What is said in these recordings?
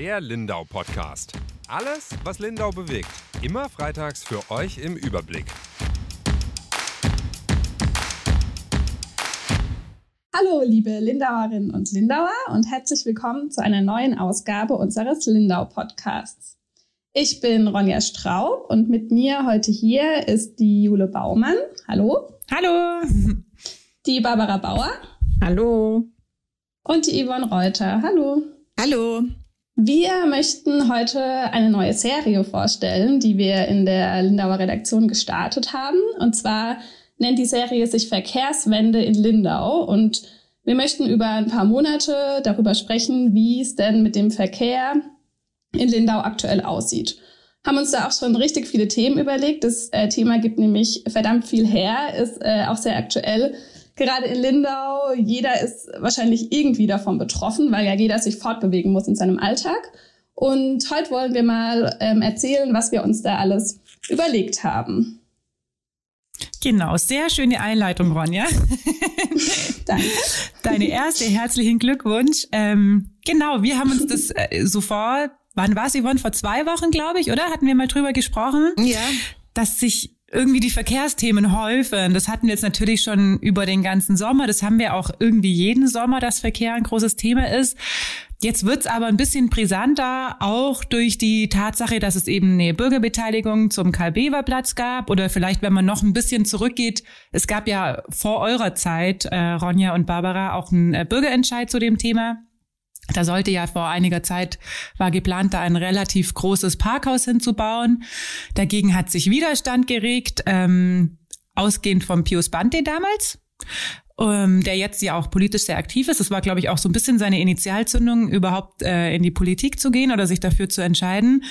Der Lindau Podcast. Alles, was Lindau bewegt. Immer freitags für euch im Überblick. Hallo, liebe Lindauerinnen und Lindauer und herzlich willkommen zu einer neuen Ausgabe unseres Lindau Podcasts. Ich bin Ronja Straub und mit mir heute hier ist die Jule Baumann. Hallo. Hallo. Die Barbara Bauer. Hallo. Und die Yvonne Reuter. Hallo. Hallo. Wir möchten heute eine neue Serie vorstellen, die wir in der Lindauer Redaktion gestartet haben. Und zwar nennt die Serie sich Verkehrswende in Lindau. Und wir möchten über ein paar Monate darüber sprechen, wie es denn mit dem Verkehr in Lindau aktuell aussieht. Haben uns da auch schon richtig viele Themen überlegt. Das äh, Thema gibt nämlich verdammt viel her, ist äh, auch sehr aktuell gerade in Lindau, jeder ist wahrscheinlich irgendwie davon betroffen, weil ja jeder sich fortbewegen muss in seinem Alltag. Und heute wollen wir mal ähm, erzählen, was wir uns da alles überlegt haben. Genau, sehr schöne Einleitung, Ronja. Danke. Deine erste, herzlichen Glückwunsch. Ähm, genau, wir haben uns das äh, sofort, wann war es, Yvonne? Vor zwei Wochen, glaube ich, oder? Hatten wir mal drüber gesprochen? Ja. Dass sich irgendwie die Verkehrsthemen häufen. Das hatten wir jetzt natürlich schon über den ganzen Sommer. Das haben wir auch irgendwie jeden Sommer, dass Verkehr ein großes Thema ist. Jetzt wird's aber ein bisschen brisanter, auch durch die Tatsache, dass es eben eine Bürgerbeteiligung zum Karl-Bever-Platz gab oder vielleicht, wenn man noch ein bisschen zurückgeht, es gab ja vor eurer Zeit, äh, Ronja und Barbara, auch einen äh, Bürgerentscheid zu dem Thema. Da sollte ja vor einiger Zeit war geplant, da ein relativ großes Parkhaus hinzubauen. Dagegen hat sich Widerstand geregt, ähm, ausgehend vom Pius Bante damals, ähm, der jetzt ja auch politisch sehr aktiv ist. Das war, glaube ich, auch so ein bisschen seine Initialzündung, überhaupt äh, in die Politik zu gehen oder sich dafür zu entscheiden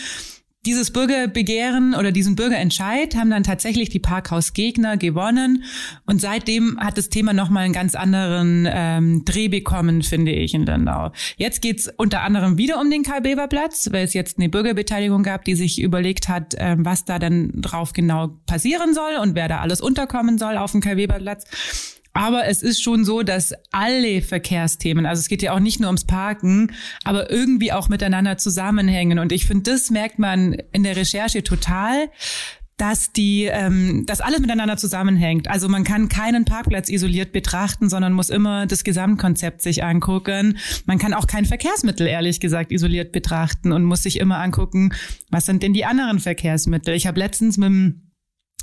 dieses Bürgerbegehren oder diesen Bürgerentscheid haben dann tatsächlich die Parkhausgegner gewonnen. Und seitdem hat das Thema nochmal einen ganz anderen ähm, Dreh bekommen, finde ich, in Lindau. Jetzt geht's unter anderem wieder um den Karl-Bever-Platz, weil es jetzt eine Bürgerbeteiligung gab, die sich überlegt hat, ähm, was da dann drauf genau passieren soll und wer da alles unterkommen soll auf dem Karl-Bever-Platz. Aber es ist schon so, dass alle Verkehrsthemen, also es geht ja auch nicht nur ums Parken, aber irgendwie auch miteinander zusammenhängen. Und ich finde, das merkt man in der Recherche total dass die, ähm, dass alles miteinander zusammenhängt. Also man kann keinen Parkplatz isoliert betrachten, sondern muss immer das Gesamtkonzept sich angucken. Man kann auch kein Verkehrsmittel ehrlich gesagt isoliert betrachten und muss sich immer angucken, was sind denn die anderen Verkehrsmittel. Ich habe letztens mit dem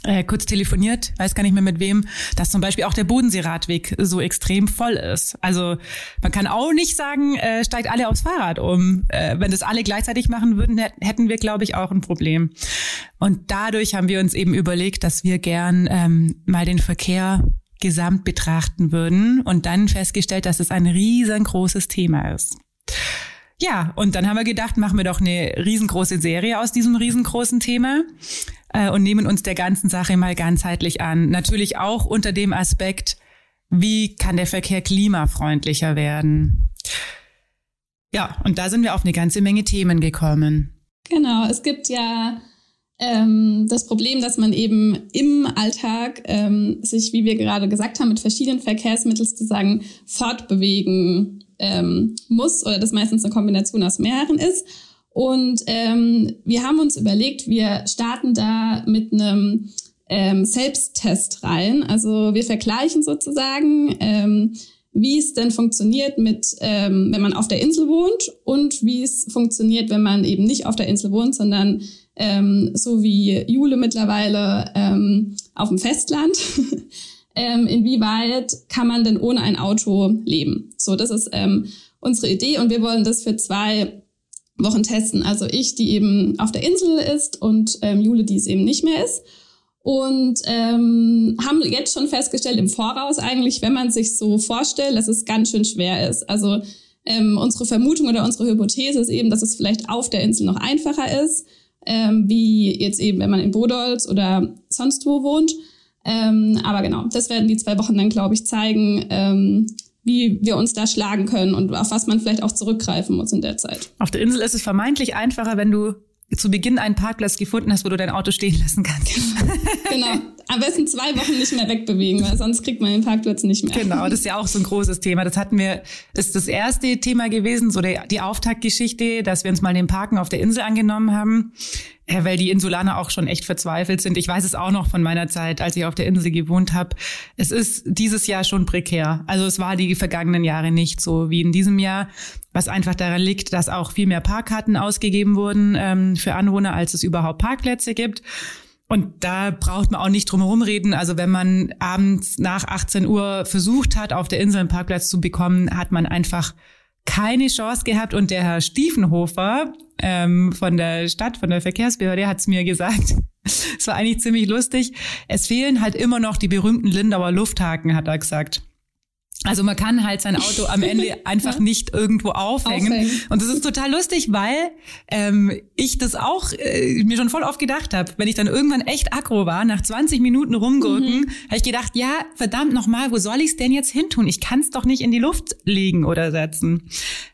äh, kurz telefoniert, weiß gar nicht mehr mit wem, dass zum Beispiel auch der Bodenseeradweg so extrem voll ist. Also man kann auch nicht sagen, äh, steigt alle aufs Fahrrad um. Äh, wenn das alle gleichzeitig machen würden, hätten wir, glaube ich, auch ein Problem. Und dadurch haben wir uns eben überlegt, dass wir gern ähm, mal den Verkehr gesamt betrachten würden und dann festgestellt, dass es ein riesengroßes Thema ist. Ja, und dann haben wir gedacht, machen wir doch eine riesengroße Serie aus diesem riesengroßen Thema äh, und nehmen uns der ganzen Sache mal ganzheitlich an. Natürlich auch unter dem Aspekt, wie kann der Verkehr klimafreundlicher werden? Ja, und da sind wir auf eine ganze Menge Themen gekommen. Genau, es gibt ja ähm, das Problem, dass man eben im Alltag ähm, sich, wie wir gerade gesagt haben, mit verschiedenen Verkehrsmitteln sozusagen fortbewegen ähm, muss oder das meistens eine Kombination aus mehreren ist. Und ähm, wir haben uns überlegt, wir starten da mit einem ähm, Selbsttest rein. Also wir vergleichen sozusagen, ähm, wie es denn funktioniert mit, ähm, wenn man auf der Insel wohnt und wie es funktioniert, wenn man eben nicht auf der Insel wohnt, sondern ähm, so wie Jule mittlerweile ähm, auf dem Festland. ähm, inwieweit kann man denn ohne ein Auto leben? So, das ist ähm, unsere Idee und wir wollen das für zwei Wochen testen. Also ich, die eben auf der Insel ist und ähm, Jule, die es eben nicht mehr ist. Und ähm, haben jetzt schon festgestellt im Voraus eigentlich, wenn man sich so vorstellt, dass es ganz schön schwer ist. Also ähm, unsere Vermutung oder unsere Hypothese ist eben, dass es vielleicht auf der Insel noch einfacher ist, ähm, wie jetzt eben, wenn man in Bodolz oder sonst wo wohnt. Ähm, aber genau, das werden die zwei Wochen dann, glaube ich, zeigen, ähm, wie wir uns da schlagen können und auf was man vielleicht auch zurückgreifen muss in der Zeit. Auf der Insel ist es vermeintlich einfacher, wenn du zu Beginn einen Parkplatz gefunden hast, wo du dein Auto stehen lassen kannst. genau. Am besten zwei Wochen nicht mehr wegbewegen, weil sonst kriegt man den Parkplatz nicht mehr. Genau, das ist ja auch so ein großes Thema. Das hatten wir, ist das erste Thema gewesen, so der, die Auftaktgeschichte, dass wir uns mal den Parken auf der Insel angenommen haben. Ja, weil die Insulaner auch schon echt verzweifelt sind. Ich weiß es auch noch von meiner Zeit, als ich auf der Insel gewohnt habe. Es ist dieses Jahr schon prekär. Also es war die vergangenen Jahre nicht so wie in diesem Jahr, was einfach daran liegt, dass auch viel mehr Parkkarten ausgegeben wurden ähm, für Anwohner, als es überhaupt Parkplätze gibt. Und da braucht man auch nicht drum herum reden. Also wenn man abends nach 18 Uhr versucht hat, auf der Insel einen Parkplatz zu bekommen, hat man einfach keine Chance gehabt. Und der Herr Stiefenhofer ähm, von der Stadt, von der Verkehrsbehörde, hat es mir gesagt. Es war eigentlich ziemlich lustig. Es fehlen halt immer noch die berühmten Lindauer Lufthaken, hat er gesagt. Also man kann halt sein Auto am Ende einfach nicht irgendwo aufhängen. aufhängen. Und das ist total lustig, weil ähm, ich das auch äh, mir schon voll oft gedacht habe. Wenn ich dann irgendwann echt aggro war, nach 20 Minuten rumgurken, mhm. habe ich gedacht, ja, verdammt nochmal, wo soll ich es denn jetzt hin tun? Ich kann es doch nicht in die Luft legen oder setzen.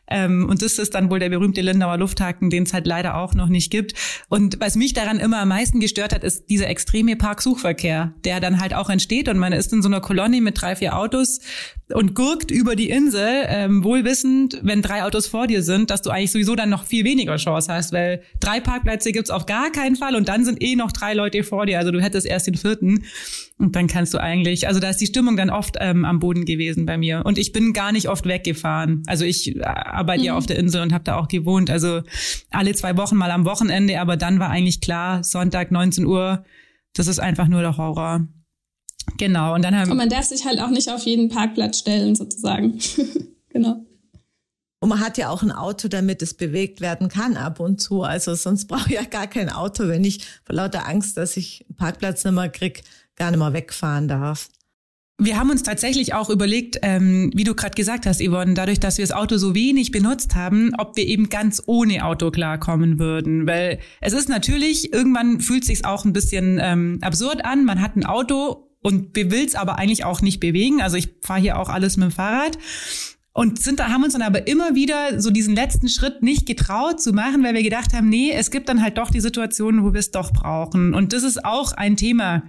Ähm, und das ist dann wohl der berühmte Lindauer Lufthaken, den es halt leider auch noch nicht gibt. Und was mich daran immer am meisten gestört hat, ist dieser extreme Parksuchverkehr, der dann halt auch entsteht und man ist in so einer Kolonne mit drei, vier Autos und gurkt über die Insel, ähm, wohl wissend, wenn drei Autos vor dir sind, dass du eigentlich sowieso dann noch viel weniger Chance hast, weil drei Parkplätze gibt's auf gar keinen Fall und dann sind eh noch drei Leute vor dir, also du hättest erst den vierten. Und dann kannst du eigentlich, also da ist die Stimmung dann oft ähm, am Boden gewesen bei mir. Und ich bin gar nicht oft weggefahren. Also ich äh, arbeite mhm. ja auf der Insel und habe da auch gewohnt. Also alle zwei Wochen mal am Wochenende, aber dann war eigentlich klar, Sonntag 19 Uhr, das ist einfach nur der Horror. Genau. Und dann haben Und man darf sich halt auch nicht auf jeden Parkplatz stellen, sozusagen. genau. Und man hat ja auch ein Auto, damit es bewegt werden kann ab und zu. Also sonst brauche ich ja gar kein Auto, wenn ich vor lauter Angst, dass ich einen Parkplatz nicht mehr krieg, gar nicht mehr wegfahren darf. Wir haben uns tatsächlich auch überlegt, ähm, wie du gerade gesagt hast, Yvonne, dadurch, dass wir das Auto so wenig benutzt haben, ob wir eben ganz ohne Auto klarkommen würden. Weil es ist natürlich, irgendwann fühlt sich auch ein bisschen ähm, absurd an. Man hat ein Auto und will es aber eigentlich auch nicht bewegen. Also ich fahre hier auch alles mit dem Fahrrad. Und sind da, haben uns dann aber immer wieder so diesen letzten Schritt nicht getraut zu machen, weil wir gedacht haben, nee, es gibt dann halt doch die Situationen, wo wir es doch brauchen. Und das ist auch ein Thema,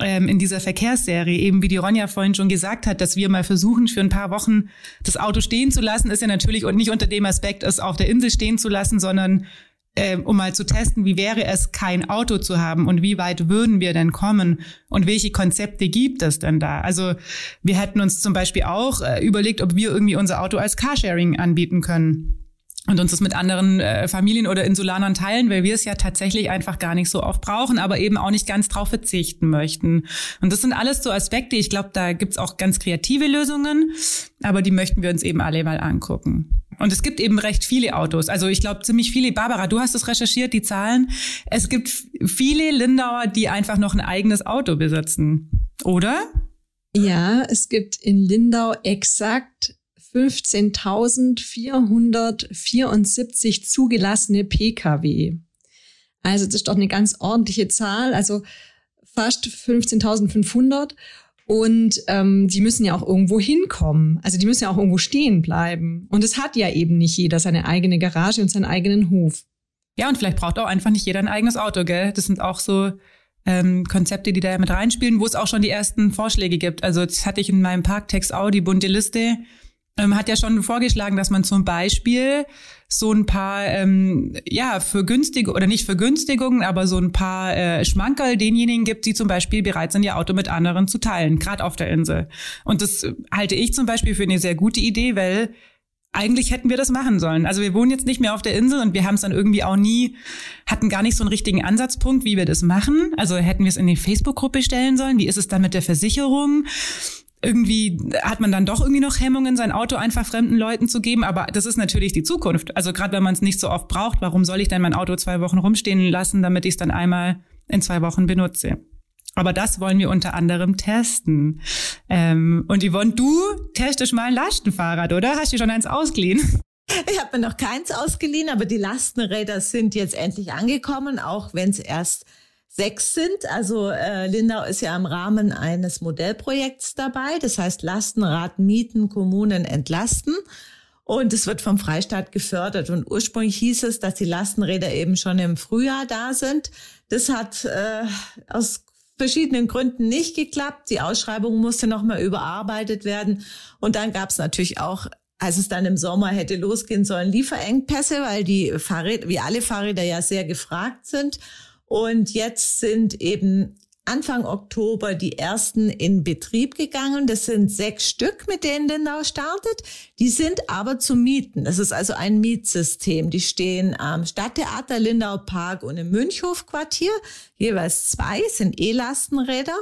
ähm, in dieser Verkehrsserie, eben wie die Ronja vorhin schon gesagt hat, dass wir mal versuchen, für ein paar Wochen das Auto stehen zu lassen, ist ja natürlich und nicht unter dem Aspekt, es auf der Insel stehen zu lassen, sondern äh, um mal zu testen, wie wäre es, kein Auto zu haben und wie weit würden wir denn kommen und welche Konzepte gibt es denn da? Also wir hätten uns zum Beispiel auch äh, überlegt, ob wir irgendwie unser Auto als Carsharing anbieten können und uns das mit anderen äh, Familien oder Insulanern teilen, weil wir es ja tatsächlich einfach gar nicht so oft brauchen, aber eben auch nicht ganz drauf verzichten möchten. Und das sind alles so Aspekte, ich glaube, da gibt's auch ganz kreative Lösungen, aber die möchten wir uns eben alle mal angucken. Und es gibt eben recht viele Autos. Also ich glaube ziemlich viele. Barbara, du hast es recherchiert, die Zahlen. Es gibt viele Lindauer, die einfach noch ein eigenes Auto besitzen, oder? Ja, es gibt in Lindau exakt 15.474 zugelassene Pkw. Also das ist doch eine ganz ordentliche Zahl, also fast 15.500. Und ähm, die müssen ja auch irgendwo hinkommen. Also die müssen ja auch irgendwo stehen bleiben. Und es hat ja eben nicht jeder seine eigene Garage und seinen eigenen Hof. Ja, und vielleicht braucht auch einfach nicht jeder ein eigenes Auto, gell? Das sind auch so ähm, Konzepte, die da mit reinspielen, wo es auch schon die ersten Vorschläge gibt. Also das hatte ich in meinem Parktext auch, die bunte Liste ähm, hat ja schon vorgeschlagen, dass man zum Beispiel so ein paar, ähm, ja, für günstige oder nicht für Günstigungen, aber so ein paar äh, Schmankerl denjenigen gibt, die zum Beispiel bereit sind, ihr Auto mit anderen zu teilen, gerade auf der Insel. Und das halte ich zum Beispiel für eine sehr gute Idee, weil eigentlich hätten wir das machen sollen. Also wir wohnen jetzt nicht mehr auf der Insel und wir haben es dann irgendwie auch nie, hatten gar nicht so einen richtigen Ansatzpunkt, wie wir das machen. Also hätten wir es in die Facebook-Gruppe stellen sollen. Wie ist es dann mit der Versicherung? Irgendwie hat man dann doch irgendwie noch Hemmungen, sein Auto einfach fremden Leuten zu geben. Aber das ist natürlich die Zukunft. Also gerade wenn man es nicht so oft braucht, warum soll ich denn mein Auto zwei Wochen rumstehen lassen, damit ich es dann einmal in zwei Wochen benutze? Aber das wollen wir unter anderem testen. Ähm, und Yvonne, du testest mal ein Lastenfahrrad, oder? Hast du schon eins ausgeliehen? Ich habe mir noch keins ausgeliehen, aber die Lastenräder sind jetzt endlich angekommen, auch wenn es erst sechs sind. Also äh, Lindau ist ja im Rahmen eines Modellprojekts dabei. Das heißt Lastenrad mieten, Kommunen entlasten. Und es wird vom Freistaat gefördert. Und ursprünglich hieß es, dass die Lastenräder eben schon im Frühjahr da sind. Das hat äh, aus verschiedenen Gründen nicht geklappt. Die Ausschreibung musste nochmal überarbeitet werden. Und dann gab es natürlich auch, als es dann im Sommer hätte losgehen sollen, Lieferengpässe, weil die Fahrräder, wie alle Fahrräder ja sehr gefragt sind. Und jetzt sind eben Anfang Oktober die ersten in Betrieb gegangen. Das sind sechs Stück, mit denen Lindau startet. Die sind aber zu mieten. Das ist also ein Mietsystem. Die stehen am Stadttheater Lindau Park und im Münchhofquartier. Jeweils zwei sind E-Lastenräder.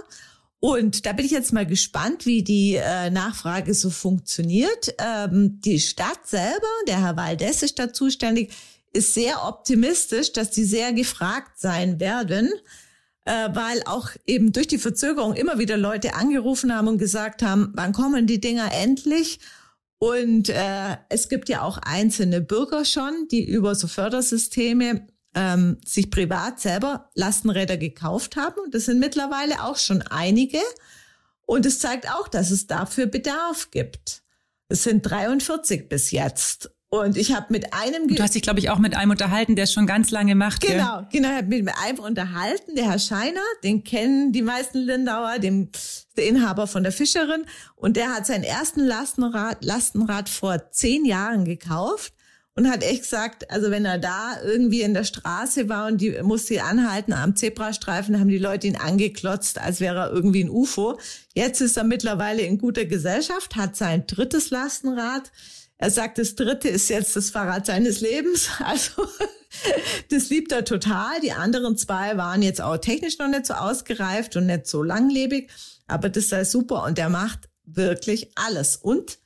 Und da bin ich jetzt mal gespannt, wie die äh, Nachfrage so funktioniert. Ähm, die Stadt selber, der Herr Waldes ist da zuständig, ist sehr optimistisch, dass die sehr gefragt sein werden äh, weil auch eben durch die Verzögerung immer wieder Leute angerufen haben und gesagt haben, wann kommen die Dinger endlich? Und äh, es gibt ja auch einzelne Bürger schon, die über so Fördersysteme ähm, sich privat selber Lastenräder gekauft haben. Und das sind mittlerweile auch schon einige. Und es zeigt auch, dass es dafür Bedarf gibt. Es sind 43 bis jetzt. Und ich habe mit einem... Du hast dich, glaube ich, auch mit einem unterhalten, der es schon ganz lange macht. Genau, gell? genau. Ich habe mich mit einem unterhalten, der Herr Scheiner, den kennen die meisten Lindauer, dem, der Inhaber von der Fischerin. Und der hat seinen ersten Lastenrad, Lastenrad vor zehn Jahren gekauft und hat echt gesagt, also wenn er da irgendwie in der Straße war und die musste anhalten am Zebrastreifen, haben die Leute ihn angeklotzt, als wäre er irgendwie ein UFO. Jetzt ist er mittlerweile in guter Gesellschaft, hat sein drittes Lastenrad er sagt, das dritte ist jetzt das Fahrrad seines Lebens. Also das liebt er total. Die anderen zwei waren jetzt auch technisch noch nicht so ausgereift und nicht so langlebig. Aber das sei super und der macht wirklich alles. Und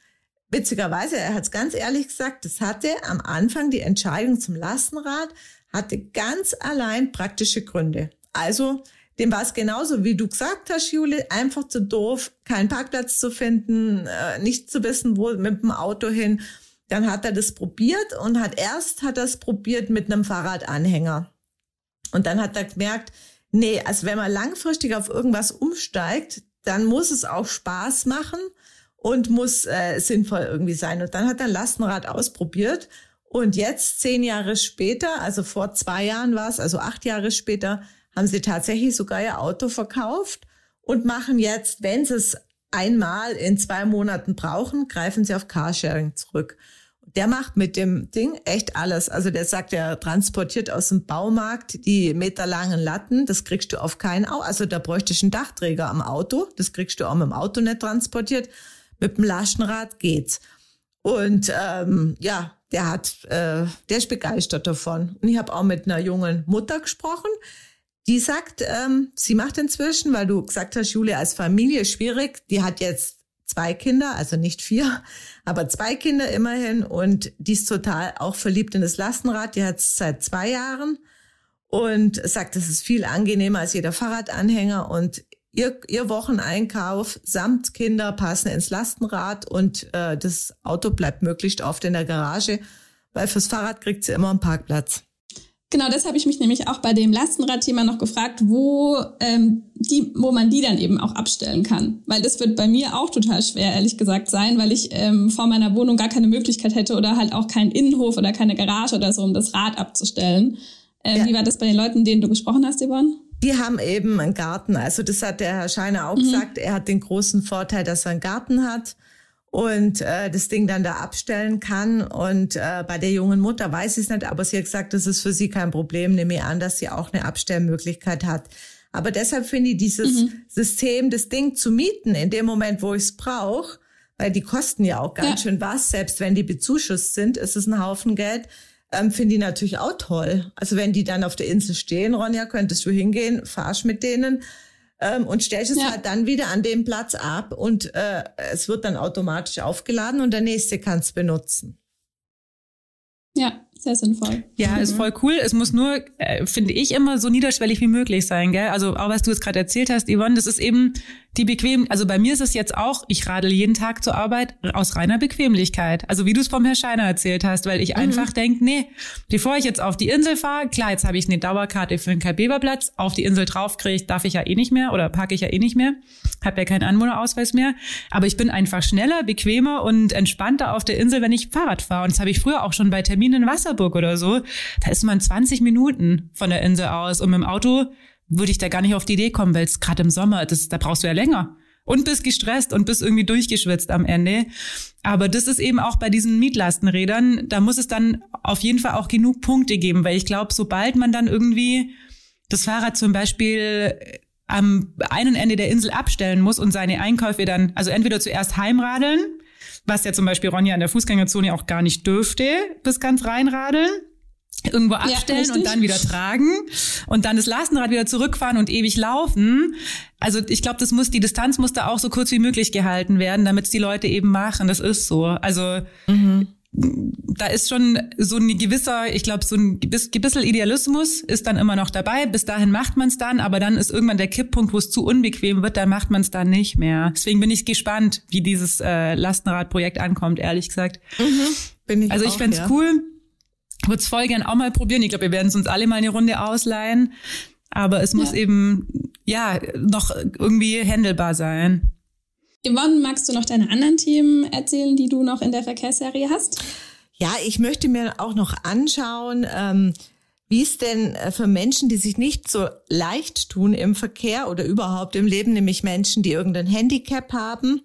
witzigerweise, er hat es ganz ehrlich gesagt, das hatte am Anfang die Entscheidung zum Lastenrad, hatte ganz allein praktische Gründe. Also dem war es genauso, wie du gesagt hast, Jule, einfach zu doof, keinen Parkplatz zu finden, äh, nicht zu wissen, wo mit dem Auto hin. Dann hat er das probiert und hat erst hat er es probiert mit einem Fahrradanhänger. Und dann hat er gemerkt, nee, also wenn man langfristig auf irgendwas umsteigt, dann muss es auch Spaß machen und muss äh, sinnvoll irgendwie sein. Und dann hat er Lastenrad ausprobiert und jetzt zehn Jahre später, also vor zwei Jahren war es, also acht Jahre später, haben sie tatsächlich sogar ihr Auto verkauft und machen jetzt, wenn sie es einmal in zwei Monaten brauchen, greifen sie auf Carsharing zurück. Der macht mit dem Ding echt alles. Also der sagt, er transportiert aus dem Baumarkt die meterlangen Latten. Das kriegst du auf keinen Auto. Also da bräuchte ich einen Dachträger am Auto. Das kriegst du auch mit dem Auto nicht transportiert. Mit dem Lastenrad geht's. Und ähm, ja, der hat, äh, der ist begeistert davon. Und ich habe auch mit einer jungen Mutter gesprochen, die sagt, ähm, sie macht inzwischen, weil du gesagt hast, Julia als Familie schwierig. Die hat jetzt zwei Kinder, also nicht vier, aber zwei Kinder immerhin und die ist total auch verliebt in das Lastenrad. Die hat es seit zwei Jahren und sagt, das ist viel angenehmer als jeder Fahrradanhänger und ihr, ihr Wocheneinkauf samt Kinder passen ins Lastenrad und äh, das Auto bleibt möglichst oft in der Garage, weil fürs Fahrrad kriegt sie immer einen Parkplatz. Genau, das habe ich mich nämlich auch bei dem Lastenradthema noch gefragt, wo, ähm, die, wo man die dann eben auch abstellen kann. Weil das wird bei mir auch total schwer, ehrlich gesagt, sein, weil ich ähm, vor meiner Wohnung gar keine Möglichkeit hätte oder halt auch keinen Innenhof oder keine Garage oder so, um das Rad abzustellen. Ähm, ja. Wie war das bei den Leuten, denen du gesprochen hast, Yvonne? Die haben eben einen Garten. Also das hat der Herr Scheiner auch mhm. gesagt. Er hat den großen Vorteil, dass er einen Garten hat und äh, das Ding dann da abstellen kann. Und äh, bei der jungen Mutter weiß ich es nicht, aber sie hat gesagt, das ist für sie kein Problem. Nehme ich an, dass sie auch eine Abstellmöglichkeit hat. Aber deshalb finde ich dieses mhm. System, das Ding zu mieten, in dem Moment, wo ich es brauche, weil die kosten ja auch ganz ja. schön was, selbst wenn die bezuschusst sind, ist es ein Haufen Geld. Ähm, finde ich natürlich auch toll. Also wenn die dann auf der Insel stehen, Ronja, könntest du hingehen, fahrst mit denen ähm, und stellst es ja. halt dann wieder an dem Platz ab und äh, es wird dann automatisch aufgeladen und der nächste kann es benutzen. Ja, sehr sinnvoll. Ja, mhm. ist voll cool. Es muss nur, äh, finde ich, immer so niederschwellig wie möglich sein, gell? Also auch was du jetzt gerade erzählt hast, Yvonne, das ist eben die bequem, also bei mir ist es jetzt auch, ich radel jeden Tag zur Arbeit aus reiner Bequemlichkeit. Also wie du es vom Herrn Scheiner erzählt hast, weil ich mhm. einfach denke, nee, bevor ich jetzt auf die Insel fahre, klar, jetzt habe ich eine Dauerkarte für den Kalbeberplatz, auf die Insel drauf kriege darf ich ja eh nicht mehr oder parke ich ja eh nicht mehr, habe ja keinen Anwohnerausweis mehr. Aber ich bin einfach schneller, bequemer und entspannter auf der Insel, wenn ich Fahrrad fahre. Und das habe ich früher auch schon bei Terminen in Wasserburg oder so. Da ist man 20 Minuten von der Insel aus und mit dem Auto würde ich da gar nicht auf die Idee kommen, weil es gerade im Sommer, das, da brauchst du ja länger. Und bist gestresst und bist irgendwie durchgeschwitzt am Ende. Aber das ist eben auch bei diesen Mietlastenrädern, da muss es dann auf jeden Fall auch genug Punkte geben, weil ich glaube, sobald man dann irgendwie das Fahrrad zum Beispiel am einen Ende der Insel abstellen muss und seine Einkäufe dann, also entweder zuerst heimradeln, was ja zum Beispiel Ronja in der Fußgängerzone auch gar nicht dürfte, bis ganz reinradeln, irgendwo abstellen ja, und dann wieder tragen und dann das Lastenrad wieder zurückfahren und ewig laufen. Also ich glaube, das muss die Distanz muss da auch so kurz wie möglich gehalten werden, damit es die Leute eben machen. Das ist so. Also mhm. da ist schon so ein gewisser, ich glaube, so ein bisschen Idealismus ist dann immer noch dabei. Bis dahin macht man es dann, aber dann ist irgendwann der Kipppunkt, wo es zu unbequem wird, dann macht man es dann nicht mehr. Deswegen bin ich gespannt, wie dieses äh, Lastenradprojekt ankommt, ehrlich gesagt. Mhm. Bin ich also ich fände ja. cool würde es voll gern auch mal probieren. Ich glaube, wir werden es uns alle mal eine Runde ausleihen. Aber es muss ja. eben, ja, noch irgendwie händelbar sein. Yvonne, magst du noch deine anderen Themen erzählen, die du noch in der Verkehrsserie hast? Ja, ich möchte mir auch noch anschauen, ähm, wie es denn äh, für Menschen, die sich nicht so leicht tun im Verkehr oder überhaupt im Leben, nämlich Menschen, die irgendein Handicap haben,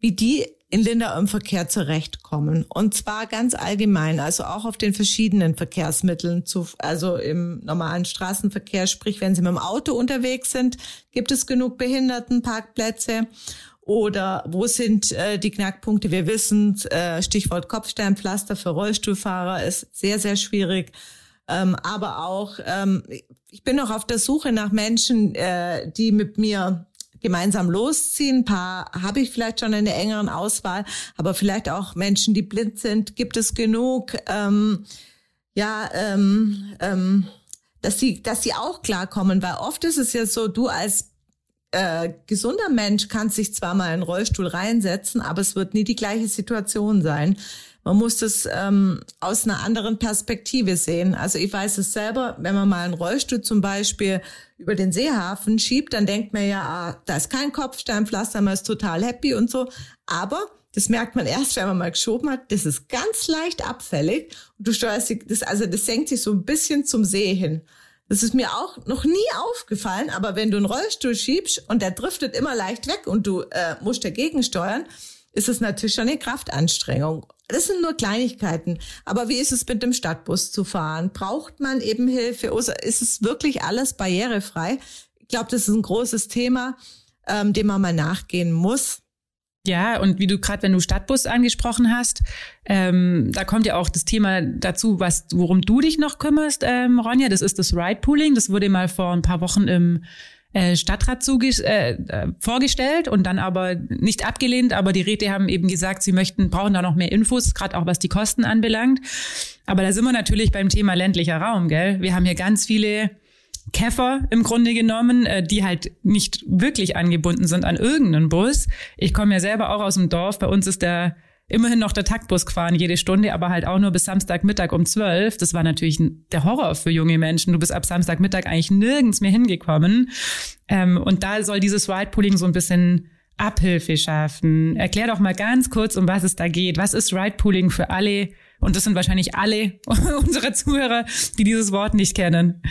wie die in Lindau im Verkehr zurechtkommen. Und zwar ganz allgemein, also auch auf den verschiedenen Verkehrsmitteln, zu, also im normalen Straßenverkehr, sprich, wenn Sie mit dem Auto unterwegs sind, gibt es genug Behindertenparkplätze. Oder wo sind äh, die Knackpunkte? Wir wissen, äh, Stichwort Kopfsteinpflaster für Rollstuhlfahrer ist sehr, sehr schwierig. Ähm, aber auch, ähm, ich bin noch auf der Suche nach Menschen, äh, die mit mir gemeinsam losziehen. Ein paar habe ich vielleicht schon in der engeren Auswahl, aber vielleicht auch Menschen, die blind sind, gibt es genug. Ähm, ja, ähm, ähm, dass sie, dass sie auch klarkommen, weil oft ist es ja so, du als äh, gesunder Mensch kannst dich zwar mal in den Rollstuhl reinsetzen, aber es wird nie die gleiche Situation sein. Man muss das ähm, aus einer anderen Perspektive sehen. Also ich weiß es selber, wenn man mal einen Rollstuhl zum Beispiel über den Seehafen schiebt, dann denkt man ja, ah, da ist kein Kopfsteinpflaster, man ist total happy und so. Aber das merkt man erst, wenn man mal geschoben hat. Das ist ganz leicht abfällig. Und du steuerst das, also das senkt sich so ein bisschen zum See hin. Das ist mir auch noch nie aufgefallen, aber wenn du einen Rollstuhl schiebst und der driftet immer leicht weg und du äh, musst dagegen steuern, ist es natürlich schon eine Kraftanstrengung. Das sind nur Kleinigkeiten. Aber wie ist es mit dem Stadtbus zu fahren? Braucht man eben Hilfe? Ist es wirklich alles barrierefrei? Ich glaube, das ist ein großes Thema, ähm, dem man mal nachgehen muss. Ja, und wie du gerade, wenn du Stadtbus angesprochen hast, ähm, da kommt ja auch das Thema dazu, was, worum du dich noch kümmerst, ähm, Ronja. Das ist das Ride Pooling. Das wurde mal vor ein paar Wochen im äh, Stadtrat zuge äh, äh, vorgestellt und dann aber nicht abgelehnt. Aber die Räte haben eben gesagt, sie möchten, brauchen da noch mehr Infos, gerade auch was die Kosten anbelangt. Aber da sind wir natürlich beim Thema ländlicher Raum, gell? Wir haben hier ganz viele Käfer im Grunde genommen, äh, die halt nicht wirklich angebunden sind an irgendeinen Bus. Ich komme ja selber auch aus dem Dorf. Bei uns ist der immerhin noch der Taktbus gefahren jede Stunde, aber halt auch nur bis Samstagmittag um zwölf. Das war natürlich der Horror für junge Menschen. Du bist ab Samstagmittag eigentlich nirgends mehr hingekommen. Ähm, und da soll dieses Ride-Pooling so ein bisschen Abhilfe schaffen. Erklär doch mal ganz kurz, um was es da geht. Was ist Ride-Pooling für alle? Und das sind wahrscheinlich alle unsere Zuhörer, die dieses Wort nicht kennen.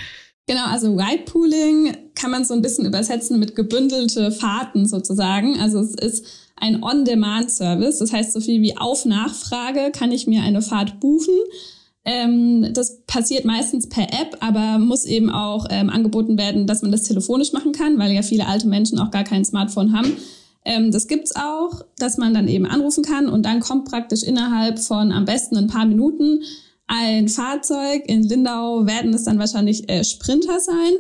Genau, also Ride-Pooling kann man so ein bisschen übersetzen mit gebündelte Fahrten sozusagen. Also es ist ein On-Demand-Service. Das heißt, so viel wie auf Nachfrage kann ich mir eine Fahrt buchen. Ähm, das passiert meistens per App, aber muss eben auch ähm, angeboten werden, dass man das telefonisch machen kann, weil ja viele alte Menschen auch gar kein Smartphone haben. Ähm, das gibt's auch, dass man dann eben anrufen kann und dann kommt praktisch innerhalb von am besten ein paar Minuten ein Fahrzeug. In Lindau werden es dann wahrscheinlich äh, Sprinter sein,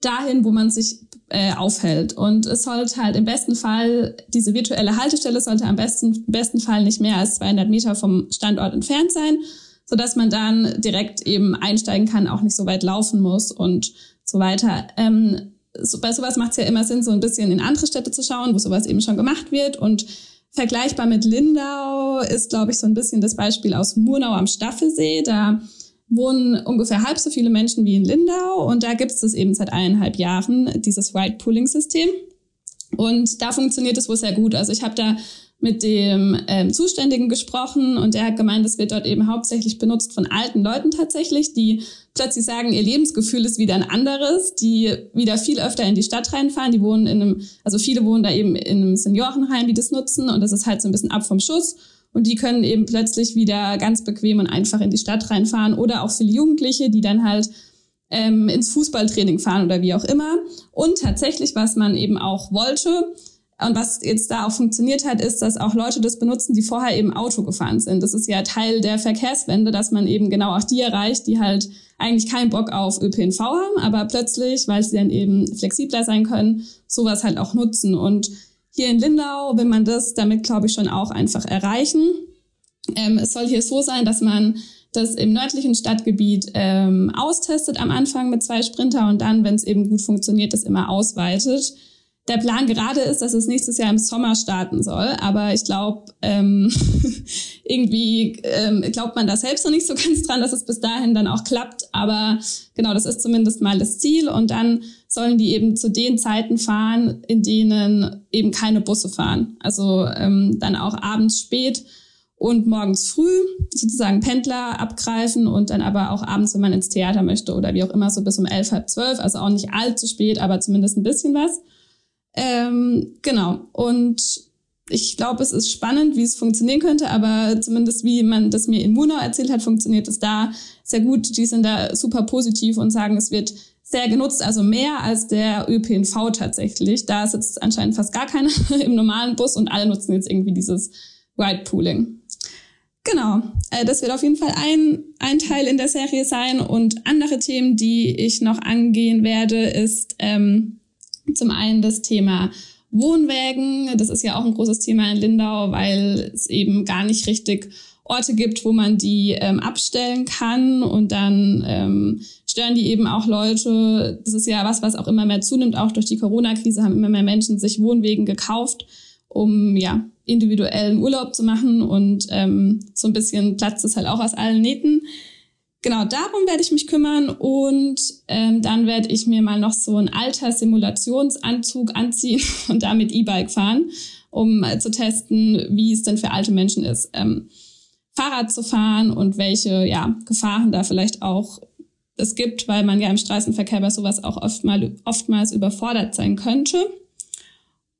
dahin, wo man sich äh, aufhält. Und es sollte halt im besten Fall, diese virtuelle Haltestelle sollte am besten, im besten Fall nicht mehr als 200 Meter vom Standort entfernt sein, so dass man dann direkt eben einsteigen kann, auch nicht so weit laufen muss und so weiter. Ähm, so, bei sowas macht es ja immer Sinn, so ein bisschen in andere Städte zu schauen, wo sowas eben schon gemacht wird. Und vergleichbar mit Lindau ist, glaube ich, so ein bisschen das Beispiel aus Murnau am Staffelsee. Da wohnen ungefähr halb so viele Menschen wie in Lindau und da gibt es das eben seit eineinhalb Jahren, dieses Ride-Pooling-System. Und da funktioniert es wohl sehr gut. Also ich habe da mit dem ähm, Zuständigen gesprochen und der hat gemeint, es wird dort eben hauptsächlich benutzt von alten Leuten tatsächlich, die plötzlich sagen, ihr Lebensgefühl ist wieder ein anderes, die wieder viel öfter in die Stadt reinfahren. Die wohnen in einem, also viele wohnen da eben in einem Seniorenheim, die das nutzen und das ist halt so ein bisschen ab vom Schuss. Und die können eben plötzlich wieder ganz bequem und einfach in die Stadt reinfahren. Oder auch viele Jugendliche, die dann halt ähm, ins Fußballtraining fahren oder wie auch immer. Und tatsächlich, was man eben auch wollte, und was jetzt da auch funktioniert hat, ist, dass auch Leute das benutzen, die vorher eben Auto gefahren sind. Das ist ja Teil der Verkehrswende, dass man eben genau auch die erreicht, die halt eigentlich keinen Bock auf ÖPNV haben, aber plötzlich, weil sie dann eben flexibler sein können, sowas halt auch nutzen. Und hier in Lindau will man das damit, glaube ich, schon auch einfach erreichen. Ähm, es soll hier so sein, dass man das im nördlichen Stadtgebiet ähm, austestet am Anfang mit zwei Sprinter und dann, wenn es eben gut funktioniert, das immer ausweitet der Plan gerade ist, dass es nächstes Jahr im Sommer starten soll. Aber ich glaube, ähm, irgendwie ähm, glaubt man da selbst noch nicht so ganz dran, dass es bis dahin dann auch klappt. Aber genau, das ist zumindest mal das Ziel. Und dann sollen die eben zu den Zeiten fahren, in denen eben keine Busse fahren. Also ähm, dann auch abends spät und morgens früh sozusagen Pendler abgreifen und dann aber auch abends, wenn man ins Theater möchte oder wie auch immer, so bis um elf, halb zwölf. Also auch nicht allzu spät, aber zumindest ein bisschen was. Ähm, genau. Und ich glaube, es ist spannend, wie es funktionieren könnte, aber zumindest wie man das mir in Munau erzählt hat, funktioniert es da sehr gut. Die sind da super positiv und sagen, es wird sehr genutzt, also mehr als der ÖPNV tatsächlich. Da sitzt anscheinend fast gar keiner im normalen Bus und alle nutzen jetzt irgendwie dieses Ride Pooling. Genau, äh, das wird auf jeden Fall ein, ein Teil in der Serie sein und andere Themen, die ich noch angehen werde, ist ähm, zum einen das Thema Wohnwägen. Das ist ja auch ein großes Thema in Lindau, weil es eben gar nicht richtig Orte gibt, wo man die ähm, abstellen kann und dann ähm, stören die eben auch Leute. Das ist ja was, was auch immer mehr zunimmt. Auch durch die Corona-Krise haben immer mehr Menschen sich Wohnwegen gekauft, um ja individuellen Urlaub zu machen und ähm, so ein bisschen platzt es halt auch aus allen Nähten. Genau, darum werde ich mich kümmern und ähm, dann werde ich mir mal noch so einen Alter-Simulationsanzug anziehen und damit E-Bike fahren, um äh, zu testen, wie es denn für alte Menschen ist, ähm, Fahrrad zu fahren und welche ja, Gefahren da vielleicht auch es gibt, weil man ja im Straßenverkehr bei sowas auch oftmal, oftmals überfordert sein könnte.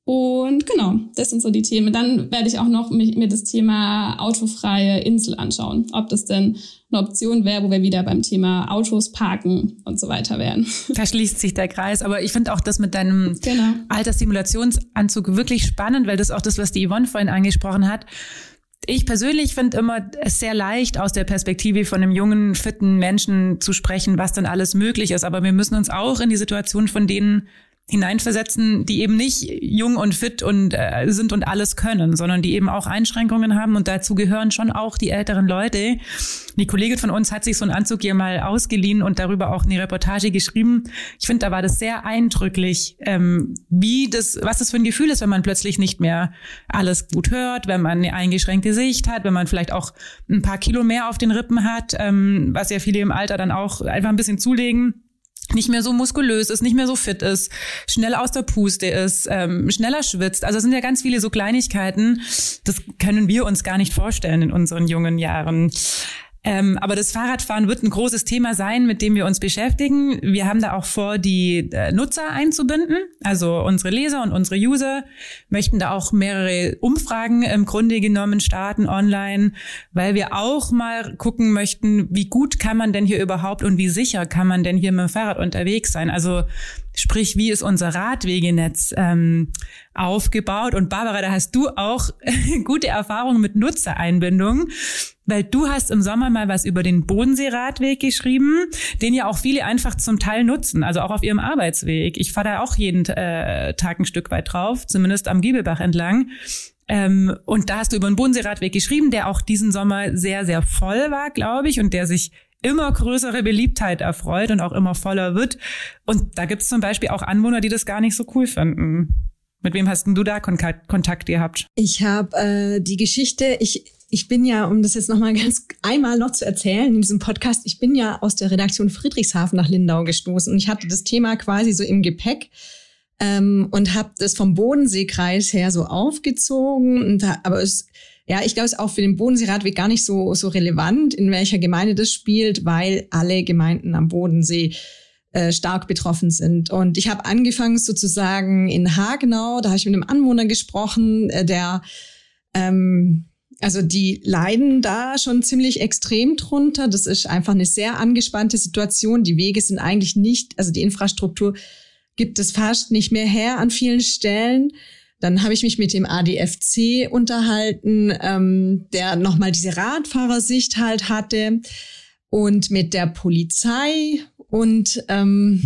Und genau, das sind so die Themen. Dann werde ich auch noch mich, mir das Thema autofreie Insel anschauen, ob das denn eine Option wäre, wo wir wieder beim Thema Autos parken und so weiter wären. Da schließt sich der Kreis. Aber ich finde auch das mit deinem genau. Alterssimulationsanzug wirklich spannend, weil das auch das, was die Yvonne vorhin angesprochen hat. Ich persönlich finde immer es sehr leicht, aus der Perspektive von einem jungen, fitten Menschen zu sprechen, was dann alles möglich ist. Aber wir müssen uns auch in die Situation von denen hineinversetzen, die eben nicht jung und fit und äh, sind und alles können, sondern die eben auch Einschränkungen haben und dazu gehören schon auch die älteren Leute. Die Kollegin von uns hat sich so einen Anzug hier mal ausgeliehen und darüber auch eine Reportage geschrieben. Ich finde, da war das sehr eindrücklich, ähm, wie das, was das für ein Gefühl ist, wenn man plötzlich nicht mehr alles gut hört, wenn man eine eingeschränkte Sicht hat, wenn man vielleicht auch ein paar Kilo mehr auf den Rippen hat, ähm, was ja viele im Alter dann auch einfach ein bisschen zulegen nicht mehr so muskulös ist, nicht mehr so fit ist, schnell aus der Puste ist, ähm, schneller schwitzt. Also es sind ja ganz viele so Kleinigkeiten, das können wir uns gar nicht vorstellen in unseren jungen Jahren. Ähm, aber das Fahrradfahren wird ein großes Thema sein, mit dem wir uns beschäftigen. Wir haben da auch vor, die äh, Nutzer einzubinden. Also unsere Leser und unsere User möchten da auch mehrere Umfragen im Grunde genommen starten online, weil wir auch mal gucken möchten, wie gut kann man denn hier überhaupt und wie sicher kann man denn hier mit dem Fahrrad unterwegs sein. Also Sprich, wie ist unser Radwegenetz ähm, aufgebaut? Und Barbara, da hast du auch gute Erfahrungen mit Nutzereinbindung, weil du hast im Sommer mal was über den Bodenseeradweg geschrieben, den ja auch viele einfach zum Teil nutzen, also auch auf ihrem Arbeitsweg. Ich fahre da auch jeden äh, Tag ein Stück weit drauf, zumindest am Giebelbach entlang. Ähm, und da hast du über den Bodenseeradweg geschrieben, der auch diesen Sommer sehr, sehr voll war, glaube ich, und der sich immer größere Beliebtheit erfreut und auch immer voller wird. Und da gibt es zum Beispiel auch Anwohner, die das gar nicht so cool finden. Mit wem hast denn du da Kontakt, Kontakt gehabt? Ich habe äh, die Geschichte, ich, ich bin ja, um das jetzt nochmal ganz einmal noch zu erzählen in diesem Podcast, ich bin ja aus der Redaktion Friedrichshafen nach Lindau gestoßen und ich hatte das Thema quasi so im Gepäck ähm, und habe das vom Bodenseekreis her so aufgezogen. Und da, aber es, ja, ich glaube, es ist auch für den Bodenseeradweg gar nicht so, so relevant, in welcher Gemeinde das spielt, weil alle Gemeinden am Bodensee äh, stark betroffen sind. Und ich habe angefangen sozusagen in Hagenau, da habe ich mit einem Anwohner gesprochen, äh, der ähm, also die leiden da schon ziemlich extrem drunter. Das ist einfach eine sehr angespannte Situation. Die Wege sind eigentlich nicht, also die Infrastruktur gibt es fast nicht mehr her an vielen Stellen. Dann habe ich mich mit dem ADFC unterhalten, ähm, der nochmal diese Radfahrersicht halt hatte und mit der Polizei und ähm,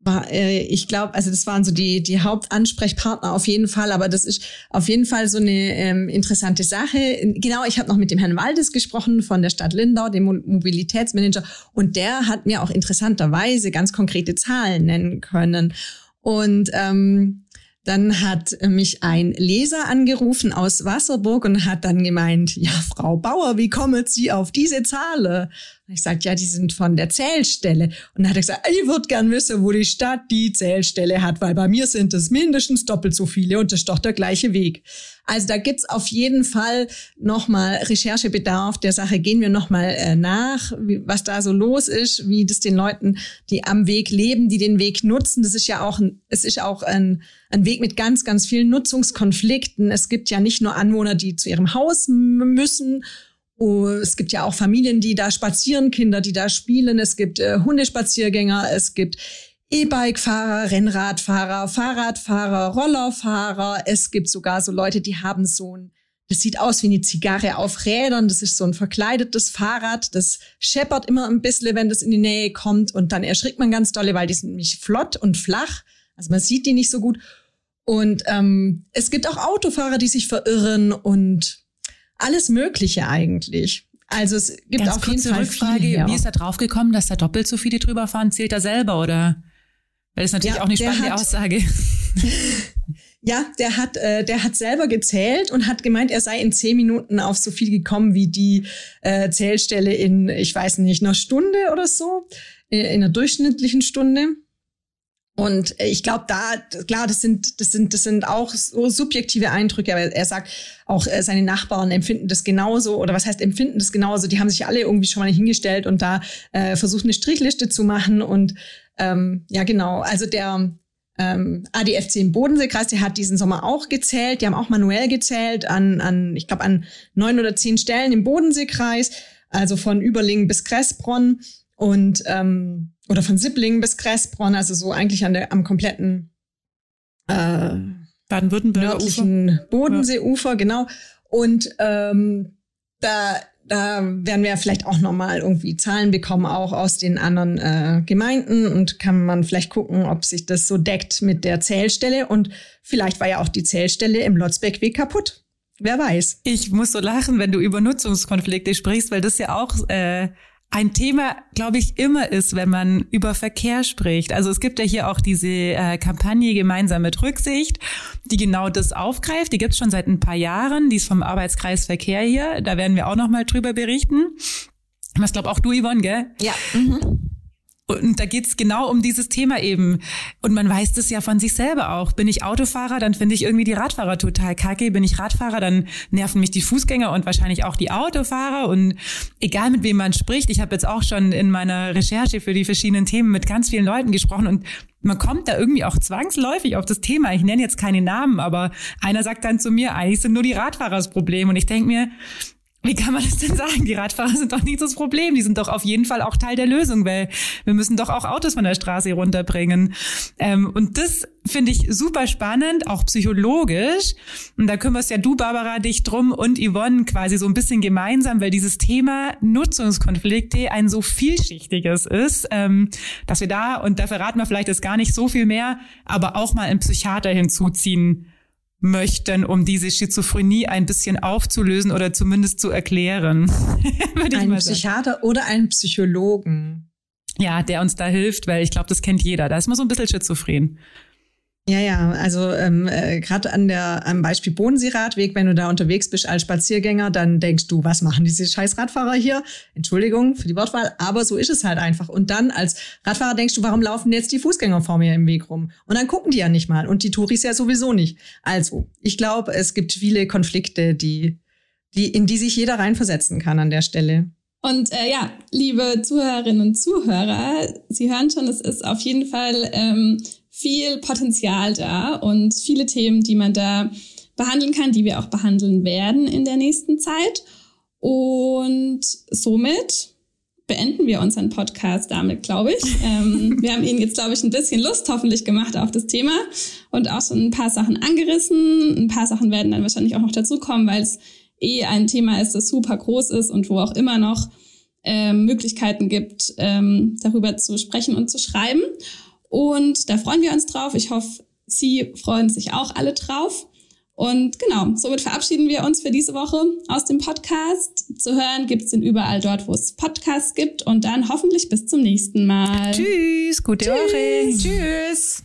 war, äh, ich glaube, also das waren so die, die Hauptansprechpartner auf jeden Fall, aber das ist auf jeden Fall so eine ähm, interessante Sache. Genau, ich habe noch mit dem Herrn Waldes gesprochen von der Stadt Lindau, dem Mobilitätsmanager, und der hat mir auch interessanterweise ganz konkrete Zahlen nennen können. Und ähm, dann hat mich ein Leser angerufen aus Wasserburg und hat dann gemeint, ja, Frau Bauer, wie kommen Sie auf diese Zahlen? Ich sagte, ja, die sind von der Zählstelle. Und dann hat er gesagt, ich würde gern wissen, wo die Stadt die Zählstelle hat, weil bei mir sind es mindestens doppelt so viele und das ist doch der gleiche Weg. Also da gibt's auf jeden Fall nochmal Recherchebedarf. Der Sache gehen wir nochmal äh, nach, wie, was da so los ist, wie das den Leuten, die am Weg leben, die den Weg nutzen. Das ist ja auch, ein, es ist auch ein, ein Weg mit ganz, ganz vielen Nutzungskonflikten. Es gibt ja nicht nur Anwohner, die zu ihrem Haus müssen es gibt ja auch Familien, die da spazieren, Kinder, die da spielen. Es gibt äh, Hundespaziergänger, es gibt E-Bike-Fahrer, Rennradfahrer, Fahrradfahrer, Rollerfahrer. Es gibt sogar so Leute, die haben so ein, das sieht aus wie eine Zigarre auf Rädern. Das ist so ein verkleidetes Fahrrad. Das scheppert immer ein bisschen, wenn das in die Nähe kommt. Und dann erschrickt man ganz dolle, weil die sind nämlich flott und flach. Also man sieht die nicht so gut. Und ähm, es gibt auch Autofahrer, die sich verirren und alles Mögliche eigentlich. Also es gibt Ganz auf jeden Fall Rückfrage, viel wie ist er draufgekommen, dass da doppelt so viele drüber fahren? Zählt er selber oder? Weil das ist natürlich Ja, auch eine spannende hat- Aussage. Ja, der hat, äh, der hat selber gezählt und hat gemeint, er sei in zehn Minuten auf so viel gekommen wie die äh, Zählstelle in, ich weiß nicht, einer Stunde oder so, äh, in einer durchschnittlichen Stunde. Und ich glaube, da, klar, das sind, das sind, das sind auch so subjektive Eindrücke, aber er sagt, auch äh, seine Nachbarn empfinden das genauso, oder was heißt empfinden das genauso? Die haben sich alle irgendwie schon mal hingestellt und da äh, versucht, eine Strichliste zu machen. Und ähm, ja, genau, also der ähm, ADFC im Bodenseekreis, der hat diesen Sommer auch gezählt. Die haben auch manuell gezählt an, an ich glaube, an neun oder zehn Stellen im Bodenseekreis, also von Überlingen bis Kressbronn und ähm, oder von Sibblingen bis Kressbronn, also so eigentlich an der am kompletten äh, Baden-Württemberger Ufer. nördlichen Bodenseeufer, genau. Und ähm, da, da werden wir vielleicht auch nochmal irgendwie Zahlen bekommen, auch aus den anderen äh, Gemeinden und kann man vielleicht gucken, ob sich das so deckt mit der Zählstelle. Und vielleicht war ja auch die Zählstelle im Lotzbeckweg kaputt. Wer weiß. Ich muss so lachen, wenn du über Nutzungskonflikte sprichst, weil das ja auch äh, ein Thema, glaube ich, immer ist, wenn man über Verkehr spricht. Also es gibt ja hier auch diese äh, Kampagne Gemeinsam mit Rücksicht, die genau das aufgreift. Die gibt's schon seit ein paar Jahren. Die ist vom Arbeitskreis Verkehr hier. Da werden wir auch noch mal drüber berichten. Was glaube auch du, Yvonne, gell? Ja. Und da geht's genau um dieses Thema eben. Und man weiß das ja von sich selber auch. Bin ich Autofahrer, dann finde ich irgendwie die Radfahrer total kacke. Bin ich Radfahrer, dann nerven mich die Fußgänger und wahrscheinlich auch die Autofahrer. Und egal mit wem man spricht, ich habe jetzt auch schon in meiner Recherche für die verschiedenen Themen mit ganz vielen Leuten gesprochen und man kommt da irgendwie auch zwangsläufig auf das Thema. Ich nenne jetzt keine Namen, aber einer sagt dann zu mir, eigentlich sind nur die Radfahrer das Problem. Und ich denke mir, wie kann man das denn sagen? Die Radfahrer sind doch nicht das Problem. Die sind doch auf jeden Fall auch Teil der Lösung, weil wir müssen doch auch Autos von der Straße runterbringen. Ähm, und das finde ich super spannend, auch psychologisch. Und da kümmerst ja du, Barbara, dich drum und Yvonne quasi so ein bisschen gemeinsam, weil dieses Thema Nutzungskonflikte ein so vielschichtiges ist, ähm, dass wir da, und da verraten wir vielleicht jetzt gar nicht so viel mehr, aber auch mal einen Psychiater hinzuziehen möchten, um diese Schizophrenie ein bisschen aufzulösen oder zumindest zu erklären. ein Psychiater oder einen Psychologen. Ja, der uns da hilft, weil ich glaube, das kennt jeder. Da ist man so ein bisschen schizophren. Ja, ja, also ähm, äh, gerade an der am Beispiel Bodenseeradweg, wenn du da unterwegs bist als Spaziergänger, dann denkst du, was machen diese scheiß Radfahrer hier? Entschuldigung für die Wortwahl, aber so ist es halt einfach. Und dann als Radfahrer denkst du, warum laufen jetzt die Fußgänger vor mir im Weg rum? Und dann gucken die ja nicht mal und die Touris ja sowieso nicht. Also, ich glaube, es gibt viele Konflikte, die, die, in die sich jeder reinversetzen kann an der Stelle. Und äh, ja, liebe Zuhörerinnen und Zuhörer, Sie hören schon, es ist auf jeden Fall ähm, viel Potenzial da und viele Themen, die man da behandeln kann, die wir auch behandeln werden in der nächsten Zeit. Und somit beenden wir unseren Podcast damit, glaube ich. Ähm, wir haben Ihnen jetzt, glaube ich, ein bisschen Lust hoffentlich gemacht auf das Thema und auch schon ein paar Sachen angerissen. Ein paar Sachen werden dann wahrscheinlich auch noch dazukommen, weil es eh ein Thema ist, das super groß ist und wo auch immer noch ähm, Möglichkeiten gibt, ähm, darüber zu sprechen und zu schreiben. Und da freuen wir uns drauf. Ich hoffe, Sie freuen sich auch alle drauf. Und genau, somit verabschieden wir uns für diese Woche aus dem Podcast. Zu hören gibt es den überall dort, wo es Podcasts gibt. Und dann hoffentlich bis zum nächsten Mal. Tschüss, gute Tschüss. Woche. Tschüss.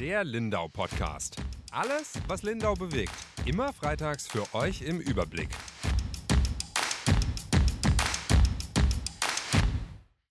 Der Lindau Podcast. Alles, was Lindau bewegt. Immer freitags für euch im Überblick.